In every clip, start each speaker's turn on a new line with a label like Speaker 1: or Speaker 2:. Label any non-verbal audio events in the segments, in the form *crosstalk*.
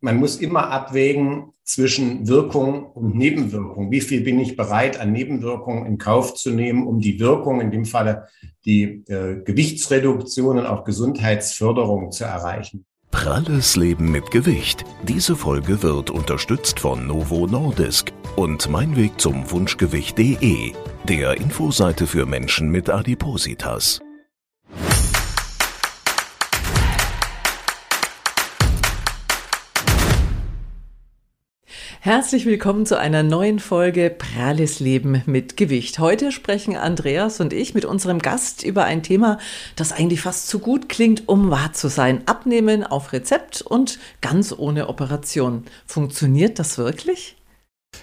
Speaker 1: man muss immer abwägen zwischen Wirkung und Nebenwirkung. Wie viel bin ich bereit, an Nebenwirkungen in Kauf zu nehmen, um die Wirkung, in dem Falle die äh, Gewichtsreduktion und auch Gesundheitsförderung zu erreichen?
Speaker 2: Pralles Leben mit Gewicht. Diese Folge wird unterstützt von Novo Nordisk und Mein Weg zum Wunschgewicht.de, der Infoseite für Menschen mit Adipositas.
Speaker 3: Herzlich willkommen zu einer neuen Folge Pralles Leben mit Gewicht. Heute sprechen Andreas und ich mit unserem Gast über ein Thema, das eigentlich fast zu gut klingt, um wahr zu sein. Abnehmen auf Rezept und ganz ohne Operation. Funktioniert das wirklich?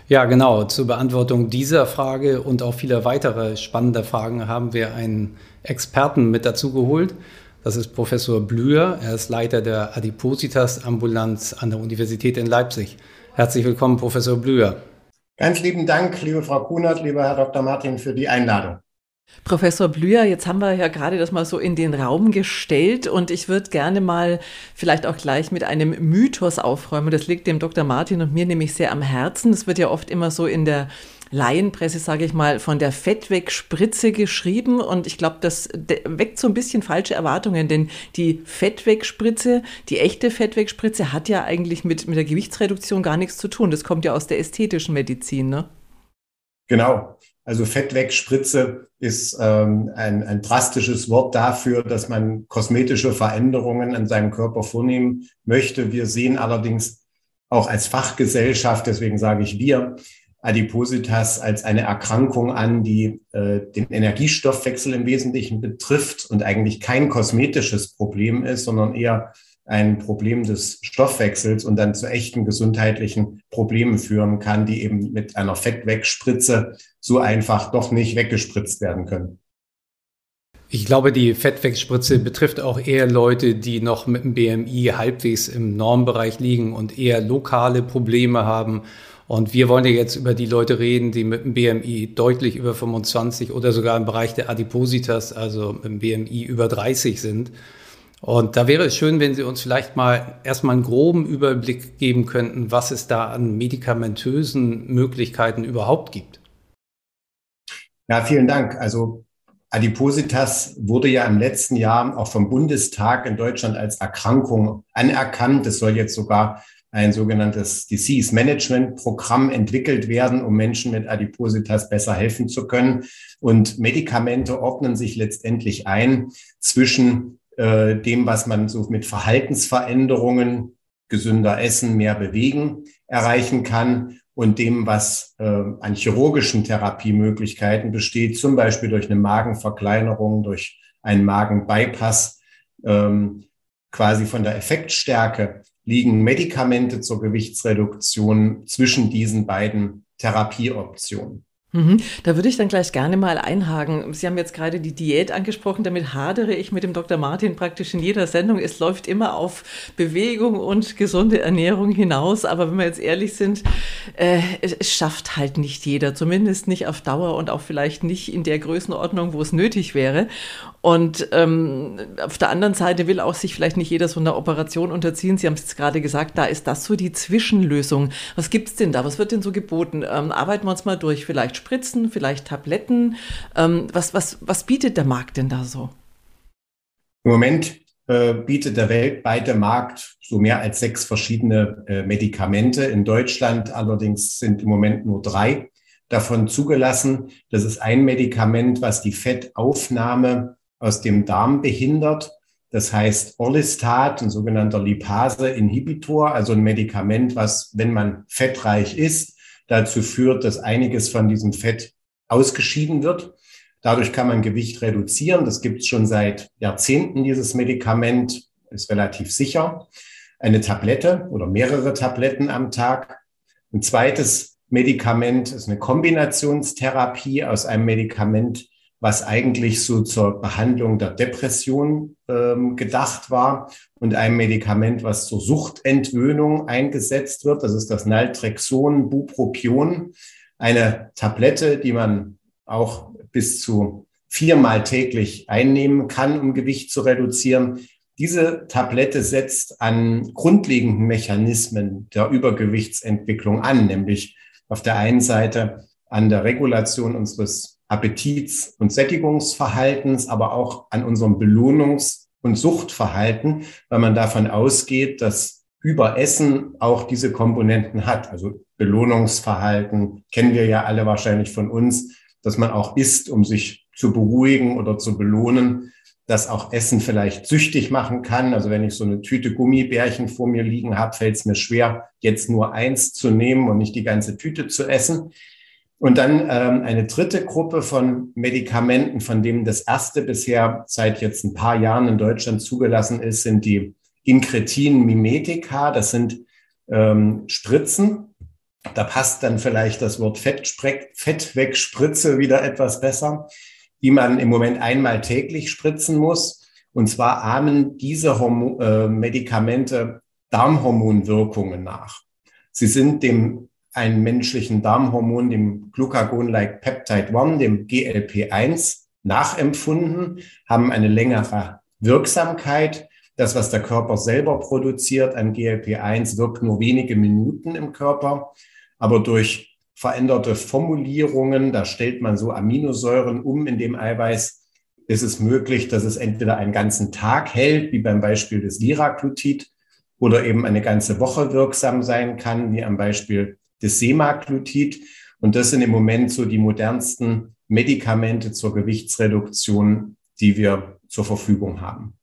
Speaker 4: Ja, genau. Zur Beantwortung dieser Frage und auch vieler weiterer spannender Fragen haben wir einen Experten mit dazu geholt. Das ist Professor Blüher. Er ist Leiter der Adipositas-Ambulanz an der Universität in Leipzig. Herzlich willkommen, Professor Blüher.
Speaker 1: Ganz lieben Dank, liebe Frau Kunert, lieber Herr Dr. Martin, für die Einladung.
Speaker 3: Professor Blüher, jetzt haben wir ja gerade das mal so in den Raum gestellt und ich würde gerne mal vielleicht auch gleich mit einem Mythos aufräumen. Das liegt dem Dr. Martin und mir nämlich sehr am Herzen. Es wird ja oft immer so in der Laienpresse, sage ich mal, von der Fettwegspritze geschrieben und ich glaube, das weckt so ein bisschen falsche Erwartungen, denn die Fettwegspritze, die echte Fettwegspritze hat ja eigentlich mit, mit der Gewichtsreduktion gar nichts zu tun. Das kommt ja aus der ästhetischen Medizin, ne?
Speaker 1: Genau. Also Fettwegspritze ist ähm, ein, ein drastisches Wort dafür, dass man kosmetische Veränderungen an seinem Körper vornehmen möchte. Wir sehen allerdings auch als Fachgesellschaft, deswegen sage ich wir, Adipositas als eine Erkrankung an, die äh, den Energiestoffwechsel im Wesentlichen betrifft und eigentlich kein kosmetisches Problem ist, sondern eher ein Problem des Stoffwechsels und dann zu echten gesundheitlichen Problemen führen kann, die eben mit einer Fettwegspritze so einfach doch nicht weggespritzt werden können.
Speaker 4: Ich glaube, die Fettwegspritze betrifft auch eher Leute, die noch mit dem BMI halbwegs im Normbereich liegen und eher lokale Probleme haben und wir wollen ja jetzt über die Leute reden, die mit dem BMI deutlich über 25 oder sogar im Bereich der Adipositas, also dem BMI über 30 sind. Und da wäre es schön, wenn Sie uns vielleicht mal erstmal einen groben Überblick geben könnten, was es da an medikamentösen Möglichkeiten überhaupt gibt.
Speaker 1: Ja, vielen Dank. Also Adipositas wurde ja im letzten Jahr auch vom Bundestag in Deutschland als Erkrankung anerkannt. Es soll jetzt sogar ein sogenanntes Disease Management Programm entwickelt werden, um Menschen mit Adipositas besser helfen zu können. Und Medikamente ordnen sich letztendlich ein zwischen äh, dem, was man so mit Verhaltensveränderungen, gesünder essen, mehr bewegen erreichen kann und dem, was äh, an chirurgischen Therapiemöglichkeiten besteht, zum Beispiel durch eine Magenverkleinerung, durch einen Magenbypass, ähm, quasi von der Effektstärke liegen Medikamente zur Gewichtsreduktion zwischen diesen beiden Therapieoptionen.
Speaker 3: Mhm. Da würde ich dann gleich gerne mal einhaken. Sie haben jetzt gerade die Diät angesprochen. Damit hadere ich mit dem Dr. Martin praktisch in jeder Sendung. Es läuft immer auf Bewegung und gesunde Ernährung hinaus. Aber wenn wir jetzt ehrlich sind, äh, es schafft halt nicht jeder. Zumindest nicht auf Dauer und auch vielleicht nicht in der Größenordnung, wo es nötig wäre. Und ähm, auf der anderen Seite will auch sich vielleicht nicht jeder so einer Operation unterziehen. Sie haben es gerade gesagt, da ist das so die Zwischenlösung. Was gibt es denn da? Was wird denn so geboten? Ähm, arbeiten wir uns mal durch. Vielleicht Spritzen, vielleicht Tabletten. Ähm, was, was, was bietet der Markt denn da so?
Speaker 1: Im Moment äh, bietet der weltweite Markt so mehr als sechs verschiedene äh, Medikamente. In Deutschland allerdings sind im Moment nur drei davon zugelassen. Das ist ein Medikament, was die Fettaufnahme aus dem Darm behindert. Das heißt Orlistat, ein sogenannter Lipase-Inhibitor, also ein Medikament, was, wenn man fettreich ist, dazu führt, dass einiges von diesem Fett ausgeschieden wird. Dadurch kann man Gewicht reduzieren. Das gibt es schon seit Jahrzehnten, dieses Medikament, ist relativ sicher. Eine Tablette oder mehrere Tabletten am Tag. Ein zweites Medikament ist eine Kombinationstherapie aus einem Medikament, was eigentlich so zur Behandlung der Depression ähm, gedacht war und einem Medikament, was zur Suchtentwöhnung eingesetzt wird. Das ist das Naltrexon Bupropion, eine Tablette, die man auch bis zu viermal täglich einnehmen kann, um Gewicht zu reduzieren. Diese Tablette setzt an grundlegenden Mechanismen der Übergewichtsentwicklung an, nämlich auf der einen Seite an der Regulation unseres Appetits- und Sättigungsverhaltens, aber auch an unserem Belohnungs- und Suchtverhalten, weil man davon ausgeht, dass Überessen auch diese Komponenten hat. Also Belohnungsverhalten kennen wir ja alle wahrscheinlich von uns, dass man auch isst, um sich zu beruhigen oder zu belohnen, dass auch Essen vielleicht süchtig machen kann. Also wenn ich so eine Tüte Gummibärchen vor mir liegen habe, fällt es mir schwer, jetzt nur eins zu nehmen und nicht die ganze Tüte zu essen. Und dann ähm, eine dritte Gruppe von Medikamenten, von denen das erste bisher seit jetzt ein paar Jahren in Deutschland zugelassen ist, sind die Incretin-Mimetika. Das sind ähm, Spritzen. Da passt dann vielleicht das Wort Fettwegspritze wieder etwas besser, die man im Moment einmal täglich spritzen muss. Und zwar ahmen diese Hormo äh, Medikamente Darmhormonwirkungen nach. Sie sind dem einen menschlichen Darmhormon, dem Glucagon-like Peptide 1, dem GLP1, nachempfunden, haben eine längere Wirksamkeit. Das, was der Körper selber produziert an GLP1, wirkt nur wenige Minuten im Körper. Aber durch veränderte Formulierungen, da stellt man so Aminosäuren um in dem Eiweiß, ist es möglich, dass es entweder einen ganzen Tag hält, wie beim Beispiel des Liraglutid, oder eben eine ganze Woche wirksam sein kann, wie am Beispiel des Semaglutid. Und das sind im Moment so die modernsten Medikamente zur Gewichtsreduktion, die wir zur Verfügung haben.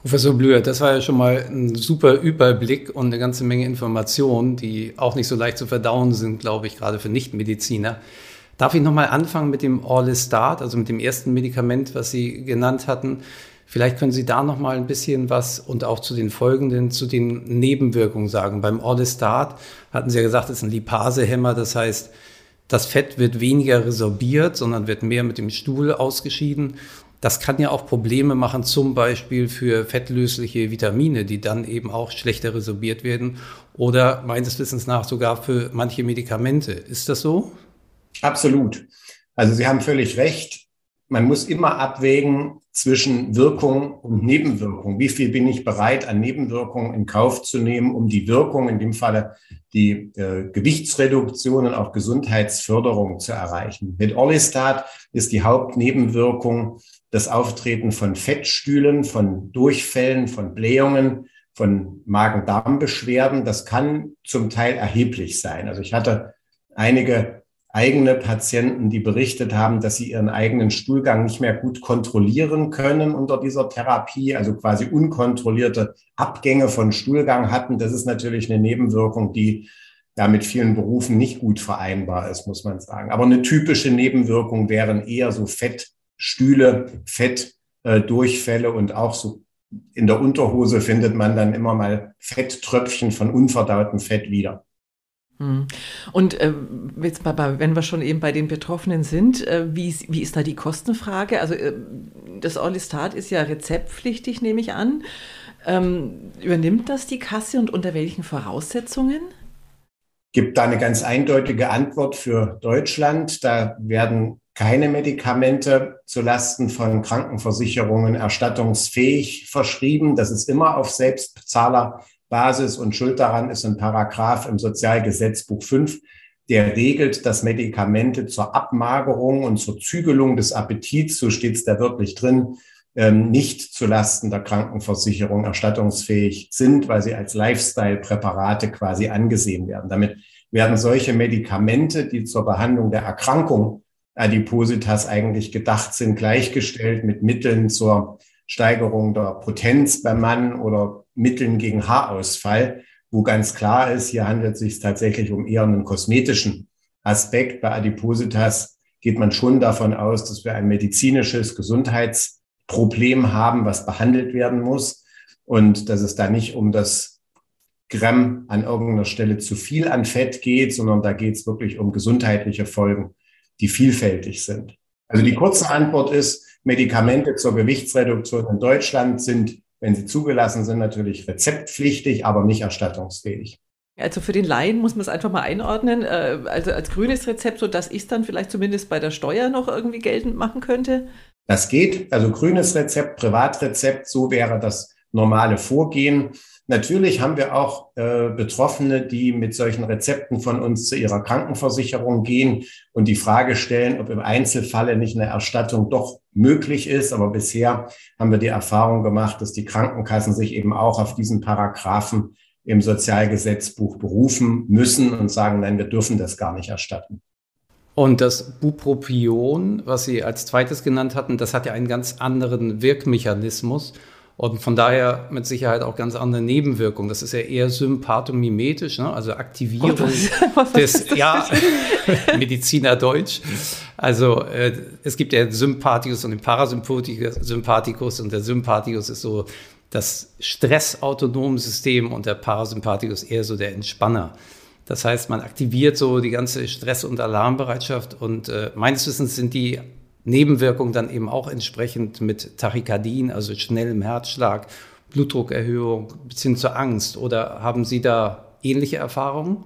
Speaker 4: Professor Blüher, das war ja schon mal ein super Überblick und eine ganze Menge Informationen, die auch nicht so leicht zu verdauen sind, glaube ich, gerade für Nichtmediziner. Darf ich nochmal anfangen mit dem Orlistat, also mit dem ersten Medikament, was Sie genannt hatten? Vielleicht können Sie da noch mal ein bisschen was und auch zu den folgenden, zu den Nebenwirkungen sagen. Beim Orlistat hatten Sie ja gesagt, es ist ein Lipasehemmer, das heißt, das Fett wird weniger resorbiert, sondern wird mehr mit dem Stuhl ausgeschieden. Das kann ja auch Probleme machen, zum Beispiel für fettlösliche Vitamine, die dann eben auch schlechter resorbiert werden oder meines Wissens nach sogar für manche Medikamente. Ist das so?
Speaker 1: Absolut. Also Sie haben völlig recht. Man muss immer abwägen, zwischen Wirkung und Nebenwirkung. Wie viel bin ich bereit, an Nebenwirkungen in Kauf zu nehmen, um die Wirkung, in dem Falle die äh, Gewichtsreduktion und auch Gesundheitsförderung zu erreichen? Mit Orlistat ist die Hauptnebenwirkung das Auftreten von Fettstühlen, von Durchfällen, von Blähungen, von Magen-Darm-Beschwerden. Das kann zum Teil erheblich sein. Also ich hatte einige eigene Patienten, die berichtet haben, dass sie ihren eigenen Stuhlgang nicht mehr gut kontrollieren können unter dieser Therapie, also quasi unkontrollierte Abgänge von Stuhlgang hatten. Das ist natürlich eine Nebenwirkung, die da mit vielen Berufen nicht gut vereinbar ist, muss man sagen. Aber eine typische Nebenwirkung wären eher so Fettstühle, Fettdurchfälle und auch so in der Unterhose findet man dann immer mal Fetttröpfchen von unverdautem Fett wieder.
Speaker 3: Hm. Und äh, jetzt mal, wenn wir schon eben bei den Betroffenen sind, äh, wie, wie ist da die Kostenfrage? Also äh, das Orlistat ist ja rezeptpflichtig, nehme ich an. Ähm, übernimmt das die Kasse und unter welchen Voraussetzungen?
Speaker 1: Gibt da eine ganz eindeutige Antwort für Deutschland. Da werden keine Medikamente zulasten von Krankenversicherungen erstattungsfähig verschrieben. Das ist immer auf Selbstbezahler Basis und Schuld daran ist ein Paragraph im Sozialgesetzbuch 5, der regelt, dass Medikamente zur Abmagerung und zur Zügelung des Appetits, so steht es da wirklich drin, ähm, nicht zulasten der Krankenversicherung erstattungsfähig sind, weil sie als Lifestyle-Präparate quasi angesehen werden. Damit werden solche Medikamente, die zur Behandlung der Erkrankung Adipositas eigentlich gedacht sind, gleichgestellt mit Mitteln zur Steigerung der Potenz beim Mann oder Mitteln gegen Haarausfall, wo ganz klar ist, hier handelt es sich tatsächlich um eher einen kosmetischen Aspekt. Bei Adipositas geht man schon davon aus, dass wir ein medizinisches Gesundheitsproblem haben, was behandelt werden muss und dass es da nicht um das Gramm an irgendeiner Stelle zu viel an Fett geht, sondern da geht es wirklich um gesundheitliche Folgen, die vielfältig sind. Also die kurze Antwort ist, Medikamente zur Gewichtsreduktion in Deutschland sind, wenn sie zugelassen sind, natürlich rezeptpflichtig, aber nicht erstattungsfähig.
Speaker 3: Also für den Laien muss man es einfach mal einordnen. Äh, also als grünes Rezept, so dass ich es dann vielleicht zumindest bei der Steuer noch irgendwie geltend machen könnte.
Speaker 1: Das geht, also grünes Rezept, Privatrezept, so wäre das normale Vorgehen. Natürlich haben wir auch äh, Betroffene, die mit solchen Rezepten von uns zu ihrer Krankenversicherung gehen und die Frage stellen, ob im Einzelfalle nicht eine Erstattung doch möglich ist. Aber bisher haben wir die Erfahrung gemacht, dass die Krankenkassen sich eben auch auf diesen Paragraphen im Sozialgesetzbuch berufen müssen und sagen, nein, wir dürfen das gar nicht erstatten.
Speaker 4: Und das Bupropion, was Sie als zweites genannt hatten, das hat ja einen ganz anderen Wirkmechanismus und von daher mit Sicherheit auch ganz andere Nebenwirkungen. Das ist ja eher sympathomimetisch, ne? also Aktivierung oh, was, *laughs* was des, ja, *laughs* Mediziner Deutsch. Also äh, es gibt ja den Sympathikus und den Parasympathikus und der Sympathikus ist so das stressautonome System und der Parasympathikus eher so der Entspanner. Das heißt, man aktiviert so die ganze Stress- und Alarmbereitschaft und äh, meines Wissens sind die Nebenwirkungen dann eben auch entsprechend mit Tachykardien, also schnellem Herzschlag, Blutdruckerhöhung bis hin zur Angst. Oder haben Sie da ähnliche Erfahrungen?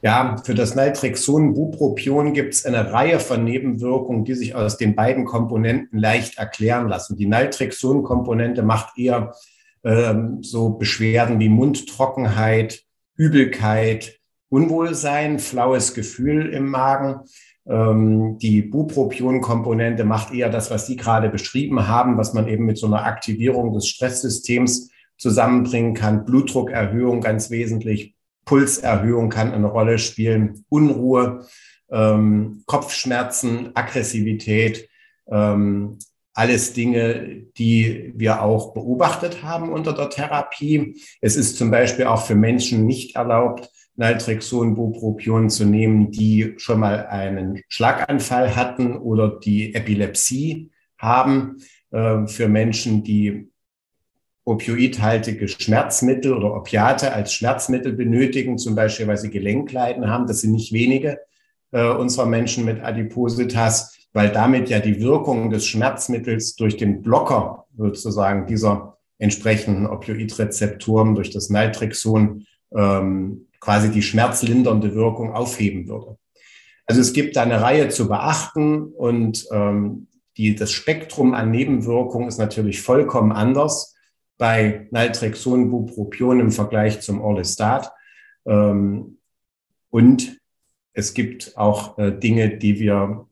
Speaker 1: Ja, für das Naltrexon Bupropion gibt es eine Reihe von Nebenwirkungen, die sich aus den beiden Komponenten leicht erklären lassen. Die Naltrexon-Komponente macht eher ähm, so Beschwerden wie Mundtrockenheit, Übelkeit, Unwohlsein, flaues Gefühl im Magen. Ähm, die Bupropion-Komponente macht eher das, was Sie gerade beschrieben haben, was man eben mit so einer Aktivierung des Stresssystems zusammenbringen kann. Blutdruckerhöhung ganz wesentlich, Pulserhöhung kann eine Rolle spielen, Unruhe, ähm, Kopfschmerzen, Aggressivität, ähm, alles Dinge, die wir auch beobachtet haben unter der Therapie. Es ist zum Beispiel auch für Menschen nicht erlaubt, Naltrexon, Bupropion zu nehmen, die schon mal einen Schlaganfall hatten oder die Epilepsie haben. Äh, für Menschen, die opioidhaltige Schmerzmittel oder Opiate als Schmerzmittel benötigen, zum Beispiel, weil sie Gelenkleiden haben. Das sind nicht wenige äh, unserer Menschen mit Adipositas, weil damit ja die Wirkung des Schmerzmittels durch den Blocker sozusagen dieser entsprechenden Opioidrezeptoren durch das Naltrexon ähm, quasi die schmerzlindernde Wirkung aufheben würde. Also es gibt da eine Reihe zu beachten und ähm, die, das Spektrum an Nebenwirkungen ist natürlich vollkommen anders bei Naltrexon, Bupropion im Vergleich zum Orlistat. Ähm, und es gibt auch äh, Dinge, die wir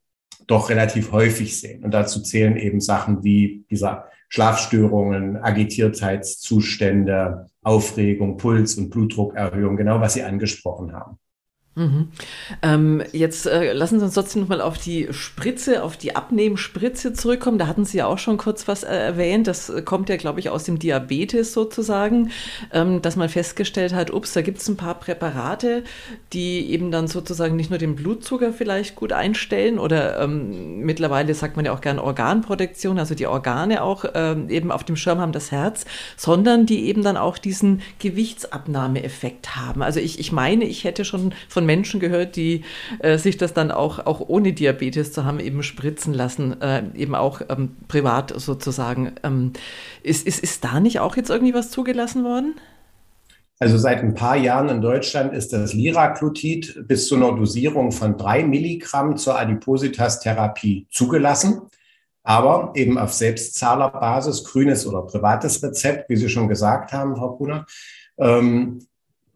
Speaker 1: doch relativ häufig sehen. Und dazu zählen eben Sachen wie dieser Schlafstörungen, Agitiertheitszustände, Aufregung, Puls- und Blutdruckerhöhung, genau was Sie angesprochen haben.
Speaker 3: Mhm. Ähm, jetzt äh, lassen Sie uns trotzdem nochmal auf die Spritze, auf die Abnehmspritze zurückkommen. Da hatten Sie ja auch schon kurz was äh, erwähnt. Das kommt ja, glaube ich, aus dem Diabetes sozusagen, ähm, dass man festgestellt hat, ups, da gibt es ein paar Präparate, die eben dann sozusagen nicht nur den Blutzucker vielleicht gut einstellen oder ähm, mittlerweile sagt man ja auch gern Organprotektion, also die Organe auch ähm, eben auf dem Schirm haben, das Herz, sondern die eben dann auch diesen Gewichtsabnahmeeffekt haben. Also ich, ich meine, ich hätte schon von Menschen gehört, die äh, sich das dann auch, auch ohne Diabetes zu haben, eben spritzen lassen, äh, eben auch ähm, privat sozusagen. Ähm, ist, ist, ist da nicht auch jetzt irgendwie was zugelassen worden?
Speaker 1: Also seit ein paar Jahren in Deutschland ist das Liraglutid bis zu einer Dosierung von drei Milligramm zur Adipositas-Therapie zugelassen, aber eben auf Selbstzahlerbasis, grünes oder privates Rezept, wie Sie schon gesagt haben, Frau Kuhner. Ähm,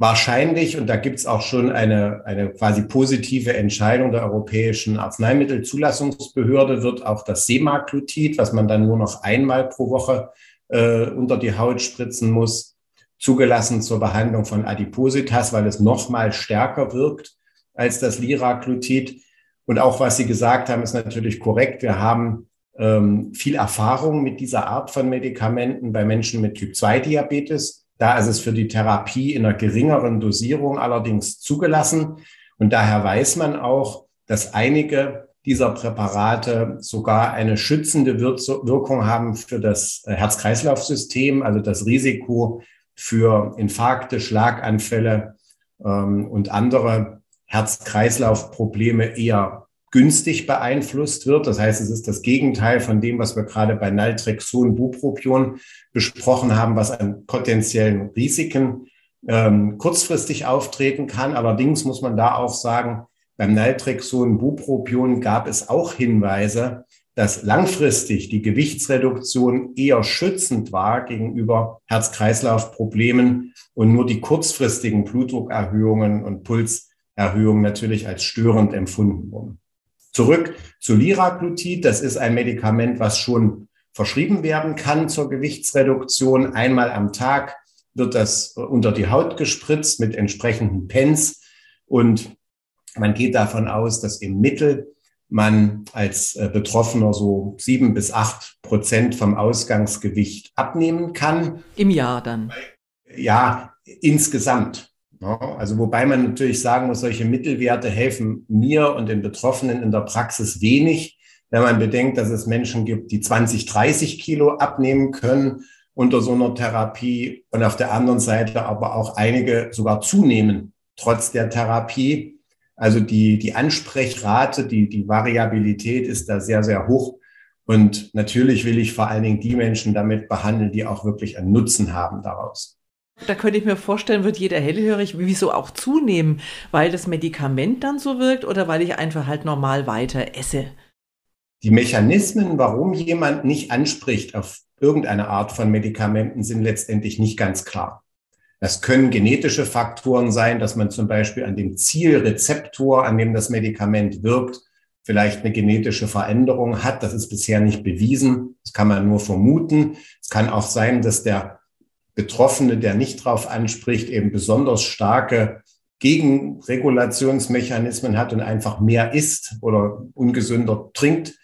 Speaker 1: wahrscheinlich, und da gibt es auch schon eine, eine quasi positive Entscheidung der Europäischen Arzneimittelzulassungsbehörde, wird auch das Semaglutid, was man dann nur noch einmal pro Woche äh, unter die Haut spritzen muss, zugelassen zur Behandlung von Adipositas, weil es noch mal stärker wirkt als das Liraglutid. Und auch was Sie gesagt haben, ist natürlich korrekt. Wir haben ähm, viel Erfahrung mit dieser Art von Medikamenten bei Menschen mit Typ-2-Diabetes. Da ist es für die Therapie in einer geringeren Dosierung allerdings zugelassen. Und daher weiß man auch, dass einige dieser Präparate sogar eine schützende Wirkung haben für das Herz-Kreislauf-System, also das Risiko für Infarkte, Schlaganfälle ähm, und andere Herz-Kreislauf-Probleme eher günstig beeinflusst wird. Das heißt, es ist das Gegenteil von dem, was wir gerade bei Naltrexon, Bupropion besprochen haben, was an potenziellen Risiken ähm, kurzfristig auftreten kann. Allerdings muss man da auch sagen, beim Naltrexon, Bupropion gab es auch Hinweise, dass langfristig die Gewichtsreduktion eher schützend war gegenüber Herz-Kreislauf-Problemen und nur die kurzfristigen Blutdruckerhöhungen und Pulserhöhungen natürlich als störend empfunden wurden. Zurück zu Liraglutid. Das ist ein Medikament, was schon verschrieben werden kann zur Gewichtsreduktion. Einmal am Tag wird das unter die Haut gespritzt mit entsprechenden Pens und man geht davon aus, dass im Mittel man als äh, Betroffener so sieben bis acht Prozent vom Ausgangsgewicht abnehmen kann.
Speaker 3: Im Jahr dann?
Speaker 1: Ja, insgesamt. Also wobei man natürlich sagen muss, solche Mittelwerte helfen mir und den Betroffenen in der Praxis wenig, wenn man bedenkt, dass es Menschen gibt, die 20, 30 Kilo abnehmen können unter so einer Therapie und auf der anderen Seite aber auch einige sogar zunehmen trotz der Therapie. Also die, die Ansprechrate, die, die Variabilität ist da sehr, sehr hoch. Und natürlich will ich vor allen Dingen die Menschen damit behandeln, die auch wirklich einen Nutzen haben daraus.
Speaker 3: Da könnte ich mir vorstellen, wird jeder hellhörig, wieso auch zunehmen, weil das Medikament dann so wirkt oder weil ich einfach halt normal weiter esse.
Speaker 1: Die Mechanismen, warum jemand nicht anspricht auf irgendeine Art von Medikamenten, sind letztendlich nicht ganz klar. Das können genetische Faktoren sein, dass man zum Beispiel an dem Zielrezeptor, an dem das Medikament wirkt, vielleicht eine genetische Veränderung hat. Das ist bisher nicht bewiesen. Das kann man nur vermuten. Es kann auch sein, dass der Betroffene, der nicht drauf anspricht, eben besonders starke Gegenregulationsmechanismen hat und einfach mehr isst oder ungesünder trinkt.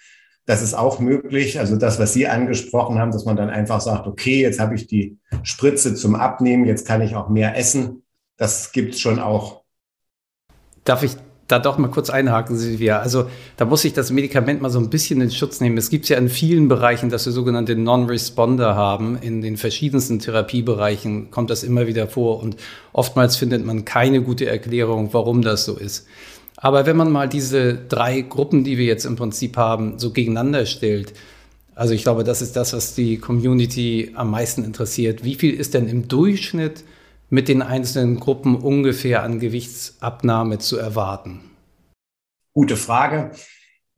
Speaker 1: Das ist auch möglich. Also das, was Sie angesprochen haben, dass man dann einfach sagt, okay, jetzt habe ich die Spritze zum Abnehmen, jetzt kann ich auch mehr essen. Das gibt es schon auch.
Speaker 4: Darf ich da doch mal kurz einhaken, Silvia. Also da muss ich das Medikament mal so ein bisschen in Schutz nehmen. Es gibt ja in vielen Bereichen, dass wir sogenannte Non-Responder haben. In den verschiedensten Therapiebereichen kommt das immer wieder vor und oftmals findet man keine gute Erklärung, warum das so ist. Aber wenn man mal diese drei Gruppen, die wir jetzt im Prinzip haben, so gegeneinander stellt, also ich glaube, das ist das, was die Community am meisten interessiert. Wie viel ist denn im Durchschnitt mit den einzelnen Gruppen ungefähr an Gewichtsabnahme zu erwarten?
Speaker 1: Gute Frage.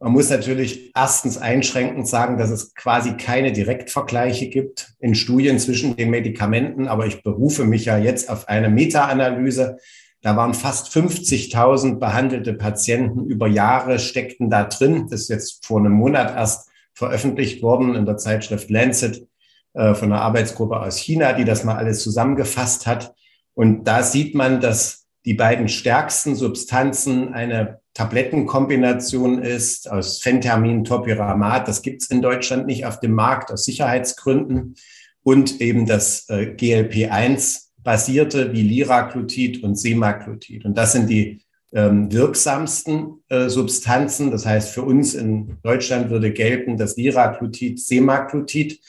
Speaker 1: Man muss natürlich erstens einschränkend sagen, dass es quasi keine Direktvergleiche gibt in Studien zwischen den Medikamenten, aber ich berufe mich ja jetzt auf eine Meta-Analyse, da waren fast 50.000 behandelte Patienten über Jahre steckten da drin. Das ist jetzt vor einem Monat erst veröffentlicht worden in der Zeitschrift Lancet äh, von einer Arbeitsgruppe aus China, die das mal alles zusammengefasst hat. Und da sieht man, dass die beiden stärksten Substanzen eine Tablettenkombination ist aus Phentermin, Topiramat. Das gibt es in Deutschland nicht auf dem Markt aus Sicherheitsgründen. Und eben das äh, GLP-1 basierte wie Liraglutid und Semaglutid. Und das sind die ähm, wirksamsten äh, Substanzen. Das heißt, für uns in Deutschland würde gelten das Liraglutid, Semaglutid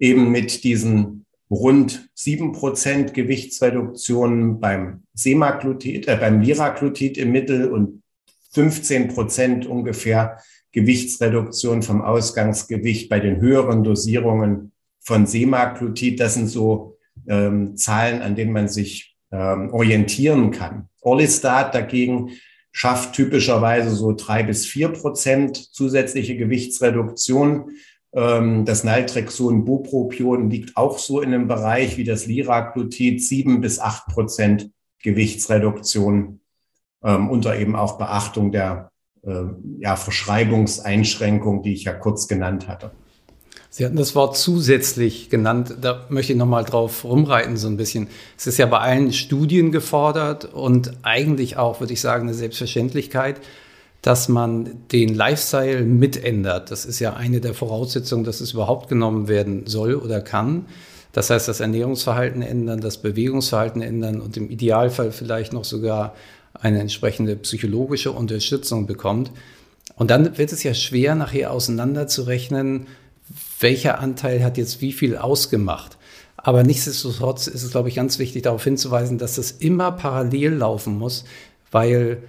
Speaker 1: eben mit diesen rund sieben Prozent Gewichtsreduktion beim Semaglutid, äh, beim Liraglutid im Mittel und 15 Prozent ungefähr Gewichtsreduktion vom Ausgangsgewicht bei den höheren Dosierungen von Semaglutid. Das sind so ähm, Zahlen, an denen man sich ähm, orientieren kann. Orlistat dagegen schafft typischerweise so drei bis vier Prozent zusätzliche Gewichtsreduktion. Ähm, das Naltrexon Bupropion liegt auch so in einem Bereich wie das Liraglutid, sieben bis acht Prozent Gewichtsreduktion ähm, unter eben auch Beachtung der äh, ja, Verschreibungseinschränkung, die ich ja kurz genannt hatte.
Speaker 4: Sie hatten das Wort zusätzlich genannt. Da möchte ich nochmal drauf rumreiten so ein bisschen. Es ist ja bei allen Studien gefordert und eigentlich auch, würde ich sagen, eine Selbstverständlichkeit, dass man den Lifestyle mitändert. Das ist ja eine der Voraussetzungen, dass es überhaupt genommen werden soll oder kann. Das heißt, das Ernährungsverhalten ändern, das Bewegungsverhalten ändern und im Idealfall vielleicht noch sogar eine entsprechende psychologische Unterstützung bekommt. Und dann wird es ja schwer, nachher auseinanderzurechnen, welcher Anteil hat jetzt wie viel ausgemacht. Aber nichtsdestotrotz ist es, glaube ich, ganz wichtig darauf hinzuweisen, dass das immer parallel laufen muss, weil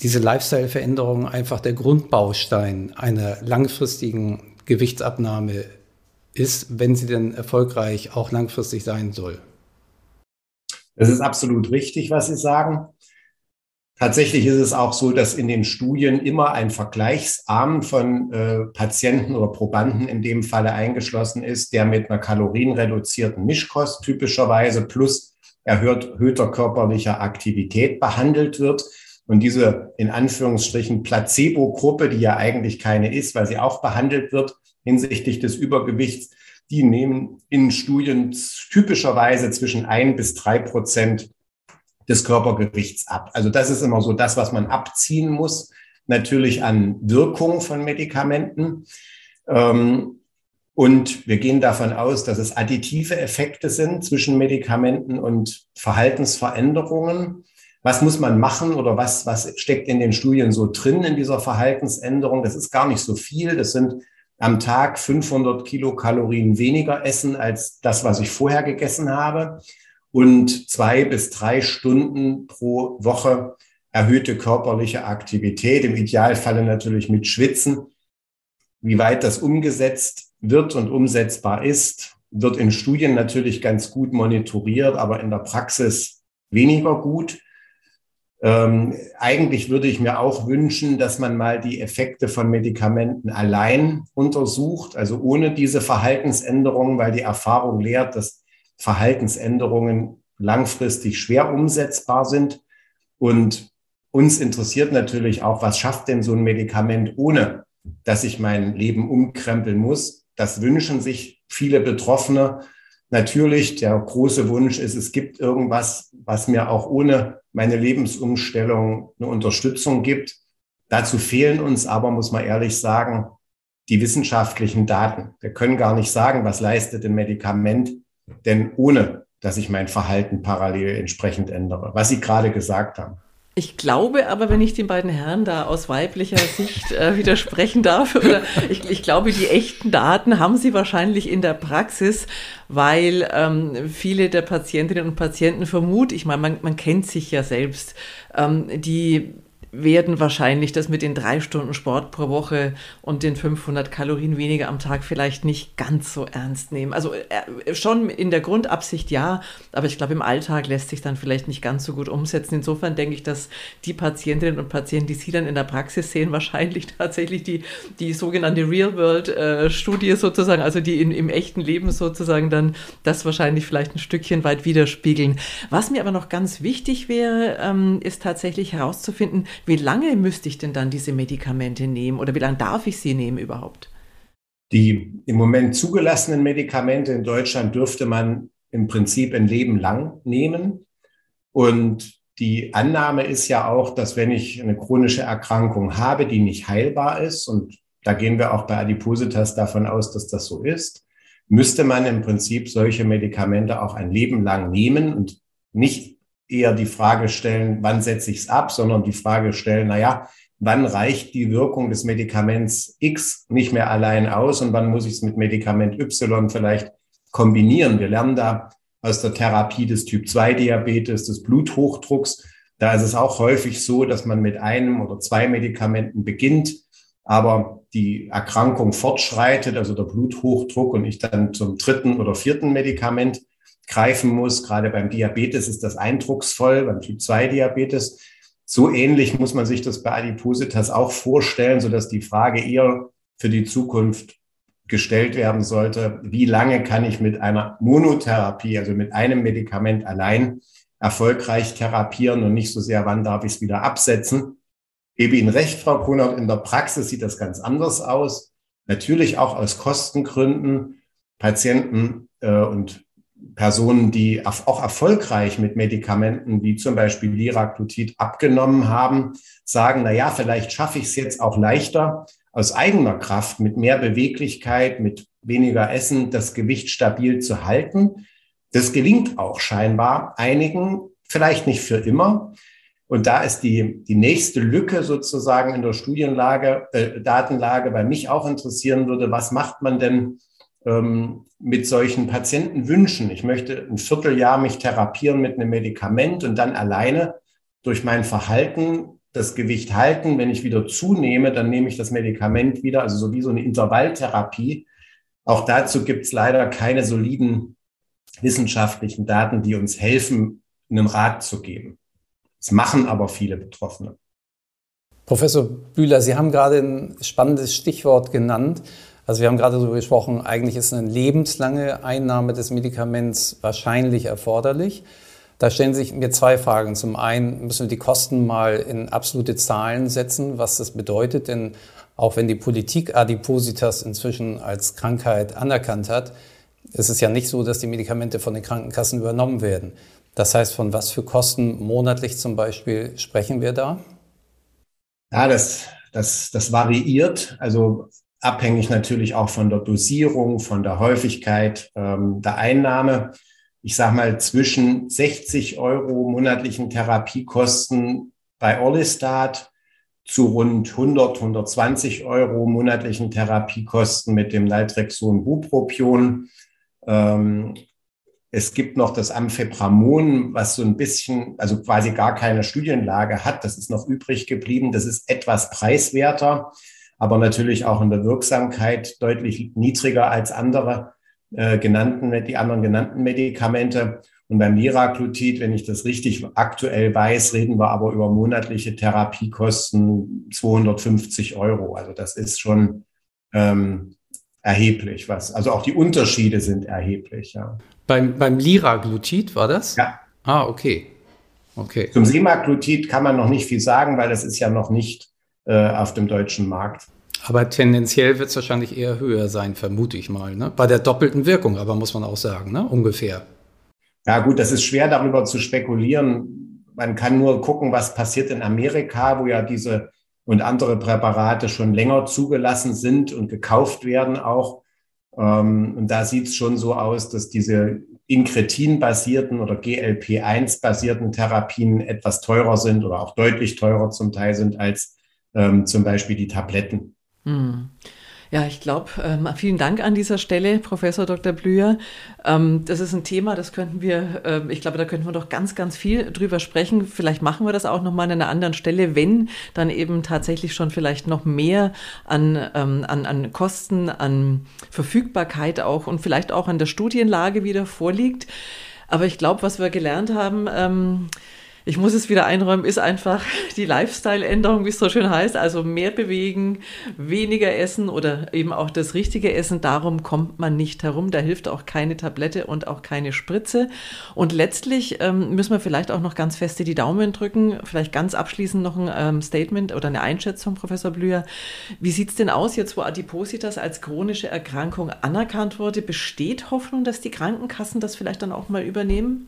Speaker 4: diese Lifestyle-Veränderung einfach der Grundbaustein einer langfristigen Gewichtsabnahme ist, wenn sie denn erfolgreich auch langfristig sein soll.
Speaker 1: Das ist absolut richtig, was Sie sagen. Tatsächlich ist es auch so, dass in den Studien immer ein Vergleichsarm von äh, Patienten oder Probanden in dem Falle eingeschlossen ist, der mit einer kalorienreduzierten Mischkost typischerweise plus erhöhter körperlicher Aktivität behandelt wird. Und diese in Anführungsstrichen Placebo-Gruppe, die ja eigentlich keine ist, weil sie auch behandelt wird hinsichtlich des Übergewichts, die nehmen in Studien typischerweise zwischen ein bis drei Prozent des Körpergewichts ab. Also das ist immer so das, was man abziehen muss, natürlich an Wirkung von Medikamenten. Ähm, und wir gehen davon aus, dass es additive Effekte sind zwischen Medikamenten und Verhaltensveränderungen. Was muss man machen oder was, was steckt in den Studien so drin in dieser Verhaltensänderung? Das ist gar nicht so viel. Das sind am Tag 500 Kilokalorien weniger essen als das, was ich vorher gegessen habe und zwei bis drei Stunden pro Woche erhöhte körperliche Aktivität, im Idealfalle natürlich mit Schwitzen. Wie weit das umgesetzt wird und umsetzbar ist, wird in Studien natürlich ganz gut monitoriert, aber in der Praxis weniger gut. Ähm, eigentlich würde ich mir auch wünschen, dass man mal die Effekte von Medikamenten allein untersucht, also ohne diese Verhaltensänderungen, weil die Erfahrung lehrt, dass Verhaltensänderungen langfristig schwer umsetzbar sind. Und uns interessiert natürlich auch, was schafft denn so ein Medikament, ohne dass ich mein Leben umkrempeln muss. Das wünschen sich viele Betroffene. Natürlich, der große Wunsch ist, es gibt irgendwas, was mir auch ohne meine Lebensumstellung eine Unterstützung gibt. Dazu fehlen uns aber, muss man ehrlich sagen, die wissenschaftlichen Daten. Wir können gar nicht sagen, was leistet ein Medikament denn ohne, dass ich mein Verhalten parallel entsprechend ändere, was Sie gerade gesagt haben.
Speaker 3: Ich glaube aber, wenn ich den beiden Herren da aus weiblicher Sicht äh, widersprechen darf, oder ich, ich, glaube, die echten Daten haben sie wahrscheinlich in der Praxis, weil ähm, viele der Patientinnen und Patienten vermuten, ich meine, man, man kennt sich ja selbst, ähm, die werden wahrscheinlich das mit den drei Stunden Sport pro Woche und den 500 Kalorien weniger am Tag vielleicht nicht ganz so ernst nehmen. Also äh, schon in der Grundabsicht ja, aber ich glaube, im Alltag lässt sich dann vielleicht nicht ganz so gut umsetzen. Insofern denke ich, dass die Patientinnen und Patienten, die Sie dann in der Praxis sehen, wahrscheinlich *laughs* tatsächlich die, die sogenannte Real-World-Studie äh, sozusagen, also die in, im echten Leben sozusagen dann das wahrscheinlich vielleicht ein Stückchen weit widerspiegeln. Was mir aber noch ganz wichtig wäre, ähm, ist tatsächlich herauszufinden, wie lange müsste ich denn dann diese Medikamente nehmen oder wie lange darf ich sie nehmen überhaupt?
Speaker 1: Die im Moment zugelassenen Medikamente in Deutschland dürfte man im Prinzip ein Leben lang nehmen. Und die Annahme ist ja auch, dass wenn ich eine chronische Erkrankung habe, die nicht heilbar ist, und da gehen wir auch bei Adipositas davon aus, dass das so ist, müsste man im Prinzip solche Medikamente auch ein Leben lang nehmen und nicht eher die Frage stellen, wann setze ich es ab, sondern die Frage stellen, na ja, wann reicht die Wirkung des Medikaments X nicht mehr allein aus und wann muss ich es mit Medikament Y vielleicht kombinieren. Wir lernen da aus der Therapie des Typ-2-Diabetes, des Bluthochdrucks. Da ist es auch häufig so, dass man mit einem oder zwei Medikamenten beginnt, aber die Erkrankung fortschreitet, also der Bluthochdruck und ich dann zum dritten oder vierten Medikament greifen muss. Gerade beim Diabetes ist das eindrucksvoll, beim Typ-2-Diabetes. So ähnlich muss man sich das bei Adipositas auch vorstellen, sodass die Frage eher für die Zukunft gestellt werden sollte, wie lange kann ich mit einer Monotherapie, also mit einem Medikament allein erfolgreich therapieren und nicht so sehr, wann darf ich es wieder absetzen. Gebe Ihnen recht, Frau Kunert, in der Praxis sieht das ganz anders aus. Natürlich auch aus Kostengründen. Patienten äh, und Personen, die auch erfolgreich mit Medikamenten wie zum Beispiel Liraglutid abgenommen haben, sagen, na ja, vielleicht schaffe ich es jetzt auch leichter aus eigener Kraft mit mehr Beweglichkeit, mit weniger Essen das Gewicht stabil zu halten. Das gelingt auch scheinbar einigen, vielleicht nicht für immer. Und da ist die, die nächste Lücke sozusagen in der Studienlage, äh, Datenlage bei mich auch interessieren würde. Was macht man denn mit solchen Patientenwünschen. Ich möchte ein Vierteljahr mich therapieren mit einem Medikament und dann alleine durch mein Verhalten das Gewicht halten. Wenn ich wieder zunehme, dann nehme ich das Medikament wieder, also so wie so eine Intervalltherapie. Auch dazu gibt es leider keine soliden wissenschaftlichen Daten, die uns helfen, einen Rat zu geben. Es machen aber viele Betroffene.
Speaker 4: Professor Bühler, Sie haben gerade ein spannendes Stichwort genannt. Also wir haben gerade darüber gesprochen, eigentlich ist eine lebenslange Einnahme des Medikaments wahrscheinlich erforderlich. Da stellen sich mir zwei Fragen. Zum einen müssen wir die Kosten mal in absolute Zahlen setzen, was das bedeutet. Denn auch wenn die Politik Adipositas inzwischen als Krankheit anerkannt hat, ist es ja nicht so, dass die Medikamente von den Krankenkassen übernommen werden. Das heißt, von was für Kosten monatlich zum Beispiel sprechen wir da?
Speaker 1: Ja, das, das, das variiert. Also abhängig natürlich auch von der Dosierung, von der Häufigkeit ähm, der Einnahme. Ich sage mal, zwischen 60 Euro monatlichen Therapiekosten bei Orlistat zu rund 100, 120 Euro monatlichen Therapiekosten mit dem Naltrexon Bupropion. Ähm, es gibt noch das Amphepramon, was so ein bisschen, also quasi gar keine Studienlage hat. Das ist noch übrig geblieben. Das ist etwas preiswerter aber natürlich auch in der Wirksamkeit deutlich niedriger als andere äh, genannten, die anderen genannten Medikamente. Und beim Liraglutid, wenn ich das richtig aktuell weiß, reden wir aber über monatliche Therapiekosten 250 Euro. Also das ist schon ähm, erheblich. Was, also auch die Unterschiede sind erheblich. Ja.
Speaker 4: Beim, beim Liraglutid war das?
Speaker 1: Ja.
Speaker 4: Ah, okay. okay.
Speaker 1: Zum Semaglutid kann man noch nicht viel sagen, weil das ist ja noch nicht äh, auf dem deutschen Markt.
Speaker 4: Aber tendenziell wird es wahrscheinlich eher höher sein, vermute ich mal. Ne? Bei der doppelten Wirkung, aber muss man auch sagen, ne? ungefähr.
Speaker 1: Ja gut, das ist schwer darüber zu spekulieren. Man kann nur gucken, was passiert in Amerika, wo ja diese und andere Präparate schon länger zugelassen sind und gekauft werden auch. Ähm, und da sieht es schon so aus, dass diese Inkretin-basierten oder GLP-1-basierten Therapien etwas teurer sind oder auch deutlich teurer zum Teil sind als ähm, zum Beispiel die Tabletten.
Speaker 3: Hm. Ja, ich glaube, ähm, vielen Dank an dieser Stelle, Professor Dr. Blüher. Ähm, das ist ein Thema, das könnten wir, äh, ich glaube, da könnten wir doch ganz, ganz viel drüber sprechen. Vielleicht machen wir das auch nochmal an einer anderen Stelle, wenn dann eben tatsächlich schon vielleicht noch mehr an, ähm, an, an Kosten, an Verfügbarkeit auch und vielleicht auch an der Studienlage wieder vorliegt. Aber ich glaube, was wir gelernt haben, ähm, ich muss es wieder einräumen, ist einfach die Lifestyle-Änderung, wie es so schön heißt. Also mehr bewegen, weniger essen oder eben auch das richtige Essen. Darum kommt man nicht herum. Da hilft auch keine Tablette und auch keine Spritze. Und letztlich ähm, müssen wir vielleicht auch noch ganz feste die Daumen drücken. Vielleicht ganz abschließend noch ein ähm, Statement oder eine Einschätzung, Professor Blüher. Wie sieht es denn aus jetzt, wo Adipositas als chronische Erkrankung anerkannt wurde? Besteht Hoffnung, dass die Krankenkassen das vielleicht dann auch mal übernehmen?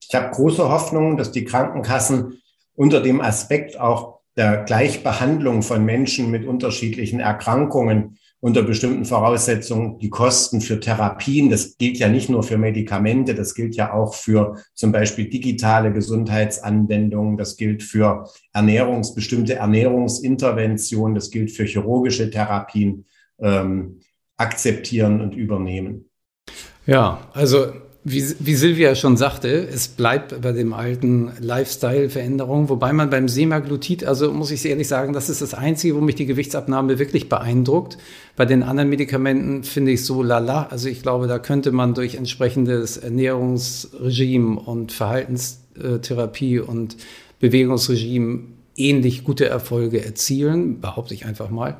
Speaker 1: Ich habe große Hoffnung, dass die Krankenkassen unter dem Aspekt auch der Gleichbehandlung von Menschen mit unterschiedlichen Erkrankungen unter bestimmten Voraussetzungen die Kosten für Therapien, das gilt ja nicht nur für Medikamente, das gilt ja auch für zum Beispiel digitale Gesundheitsanwendungen, das gilt für Ernährungs, bestimmte Ernährungsinterventionen, das gilt für chirurgische Therapien, ähm, akzeptieren und übernehmen.
Speaker 4: Ja, also wie, wie Silvia schon sagte, es bleibt bei dem alten Lifestyle-Veränderung, wobei man beim Semaglutid, also muss ich ehrlich sagen, das ist das Einzige, wo mich die Gewichtsabnahme wirklich beeindruckt. Bei den anderen Medikamenten finde ich so lala. Also ich glaube, da könnte man durch entsprechendes Ernährungsregime und Verhaltenstherapie und Bewegungsregime ähnlich gute Erfolge erzielen, behaupte ich einfach mal.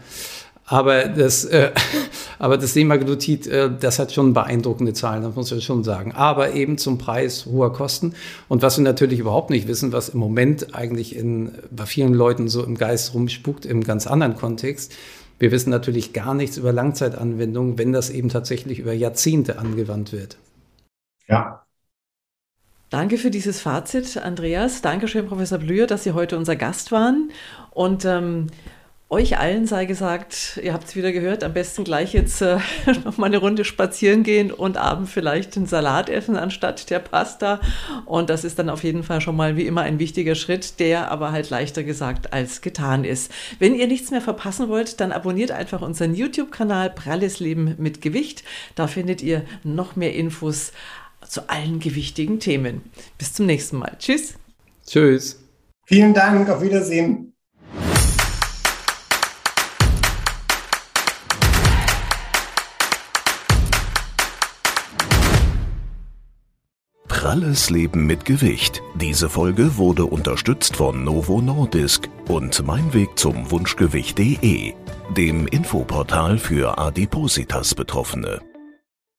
Speaker 4: Aber das, äh, *laughs* aber das Semaglutid, äh, das hat schon beeindruckende Zahlen, das muss man schon sagen. Aber eben zum Preis hoher Kosten. Und was wir natürlich überhaupt nicht wissen, was im Moment eigentlich in, bei vielen Leuten so im Geist rumspukt, im ganz anderen Kontext. Wir wissen natürlich gar nichts über Langzeitanwendungen, wenn das eben tatsächlich über Jahrzehnte angewandt wird.
Speaker 1: Ja,
Speaker 3: Danke für dieses Fazit, Andreas. Dankeschön, Professor Blüher, dass Sie heute unser Gast waren. Und ähm, euch allen sei gesagt, ihr habt es wieder gehört, am besten gleich jetzt äh, *laughs* noch mal eine Runde spazieren gehen und abends vielleicht einen Salat essen anstatt der Pasta. Und das ist dann auf jeden Fall schon mal wie immer ein wichtiger Schritt, der aber halt leichter gesagt als getan ist. Wenn ihr nichts mehr verpassen wollt, dann abonniert einfach unseren YouTube-Kanal Pralles Leben mit Gewicht. Da findet ihr noch mehr Infos zu allen gewichtigen Themen. Bis zum nächsten Mal. Tschüss.
Speaker 4: Tschüss.
Speaker 1: Vielen Dank. Auf Wiedersehen.
Speaker 2: Kralles Leben mit Gewicht. Diese Folge wurde unterstützt von Novo Nordisk und Mein Weg zum Wunschgewicht.de, dem Infoportal für Adipositas Betroffene.